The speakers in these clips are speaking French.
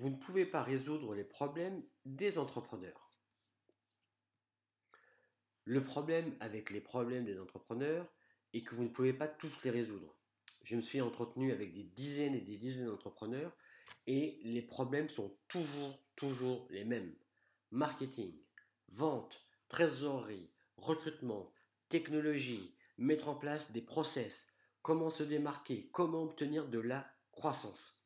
Vous ne pouvez pas résoudre les problèmes des entrepreneurs. Le problème avec les problèmes des entrepreneurs est que vous ne pouvez pas tous les résoudre. Je me suis entretenu avec des dizaines et des dizaines d'entrepreneurs et les problèmes sont toujours, toujours les mêmes. Marketing, vente, trésorerie, recrutement, technologie, mettre en place des process, comment se démarquer, comment obtenir de la croissance.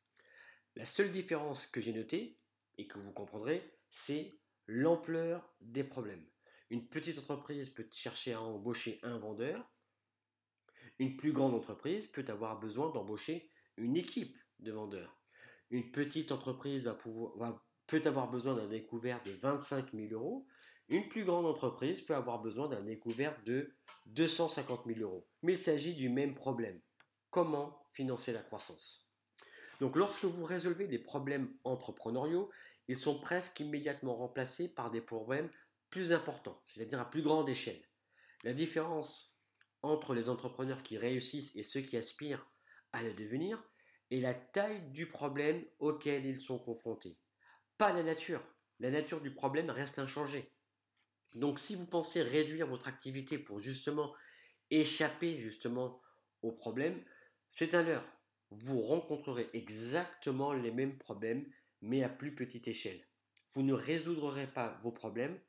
La seule différence que j'ai notée, et que vous comprendrez, c'est l'ampleur des problèmes. Une petite entreprise peut chercher à embaucher un vendeur. Une plus grande entreprise peut avoir besoin d'embaucher une équipe de vendeurs. Une petite entreprise peut avoir besoin d'un découvert de 25 000 euros. Une plus grande entreprise peut avoir besoin d'un découvert de 250 000 euros. Mais il s'agit du même problème. Comment financer la croissance? Donc lorsque vous résolvez des problèmes entrepreneuriaux, ils sont presque immédiatement remplacés par des problèmes plus importants, c'est-à-dire à plus grande échelle. La différence entre les entrepreneurs qui réussissent et ceux qui aspirent à le devenir est la taille du problème auquel ils sont confrontés. Pas la nature. La nature du problème reste inchangée. Donc si vous pensez réduire votre activité pour justement échapper justement au problème, c'est un leurre vous rencontrerez exactement les mêmes problèmes, mais à plus petite échelle. Vous ne résoudrez pas vos problèmes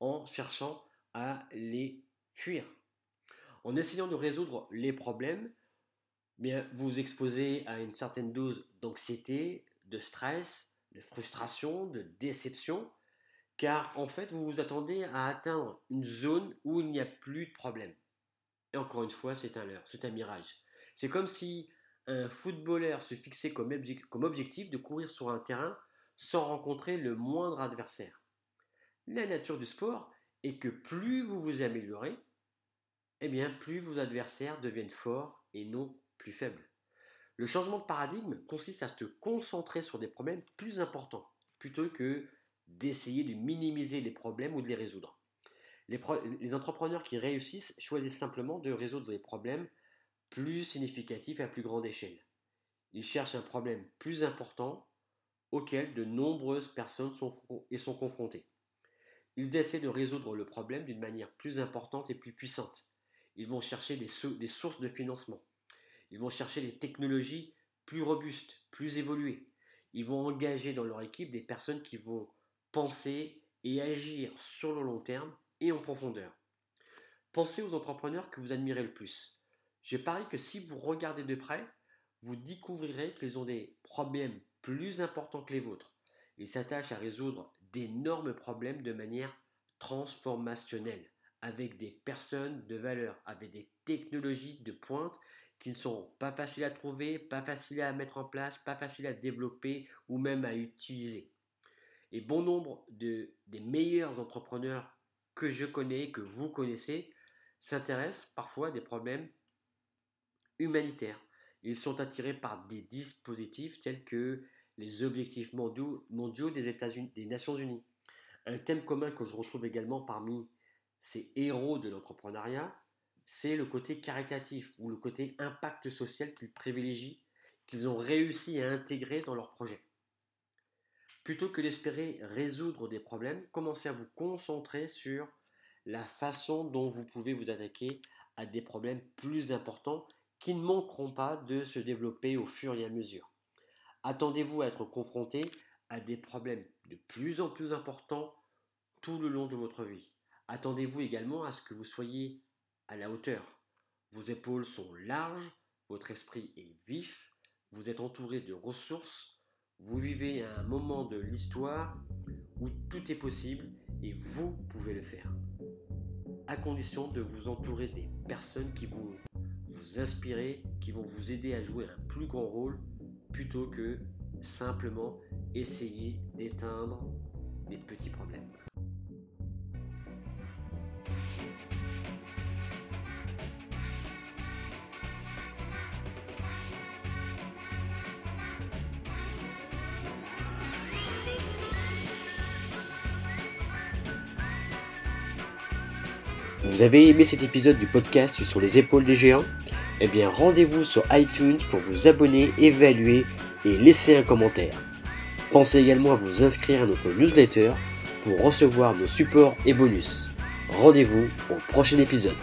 en cherchant à les fuir. En essayant de résoudre les problèmes, bien, vous vous exposez à une certaine dose d'anxiété, de stress, de frustration, de déception, car en fait, vous vous attendez à atteindre une zone où il n'y a plus de problème. Et encore une fois, c'est un leurre, c'est un mirage. C'est comme si un footballeur se fixait comme, objectif de courir sur un terrain sans rencontrer le moindre adversaire. La nature du sport est que plus vous vous améliorez, eh bien plus vos adversaires deviennent forts et non plus faibles. Le changement de paradigme consiste à se concentrer sur des problèmes plus importants plutôt que d'essayer de minimiser les problèmes ou de les résoudre. Les, les entrepreneurs qui réussissent choisissent simplement de résoudre les problèmes plus significatif à plus grande échelle. Il cherche un problème plus important auquel de nombreuses personnes sont, confrontées. Ils essaient de résoudre le problème d'une manière plus importante et plus puissante. Ils vont chercher des sources de financement. Ils vont chercher des technologies plus robustes, plus évoluées. Ils vont engager dans leur équipe des personnes qui vont penser et agir sur le long terme et en profondeur. Pensez aux entrepreneurs que vous admirez le plus. Je parie que si vous regardez de près, vous découvrirez qu'ils ont des problèmes plus importants que les vôtres. Ils s'attachent à résoudre d'énormes problèmes de manière transformationnelle, avec des personnes de valeur, avec des technologies de pointe qui ne sont pas faciles à trouver, pas faciles à mettre en place, pas faciles à développer ou même à utiliser. Et bon nombre de, des meilleurs entrepreneurs que je connais, que vous connaissez, s'intéressent parfois à des problèmes humanitaires. Ils sont attirés par des dispositifs tels que les objectifs mondiaux, des, Nations Unies. Un thème commun que je retrouve également parmi ces héros de l'entrepreneuriat, c'est le côté caritatif ou le côté impact social qu'ils privilégient, qu'ils ont réussi à intégrer dans leur projet. Plutôt que d'espérer résoudre des problèmes, commencez à vous concentrer sur la façon dont vous pouvez vous attaquer à des problèmes plus importants qui ne manqueront pas de se développer au fur et à mesure. Attendez-vous à être confronté à des problèmes de plus en plus importants tout le long de votre vie. Attendez-vous également à ce que vous soyez à la hauteur. Vos épaules sont larges, votre esprit est vif, vous êtes entouré de ressources, vous vivez un moment de l'histoire où tout est possible et vous pouvez le faire. À condition de vous entourer des personnes qui vont vous inspirer, qui vont vous aider à jouer un plus grand rôle plutôt que simplement essayer d'éteindre des petits problèmes. Vous avez aimé cet épisode du podcast sur les épaules des géants? Eh bien rendez-vous sur iTunes pour vous abonner, évaluer et laisser un commentaire. Pensez également à vous inscrire à notre newsletter pour recevoir nos supports et bonus. Rendez-vous au prochain épisode.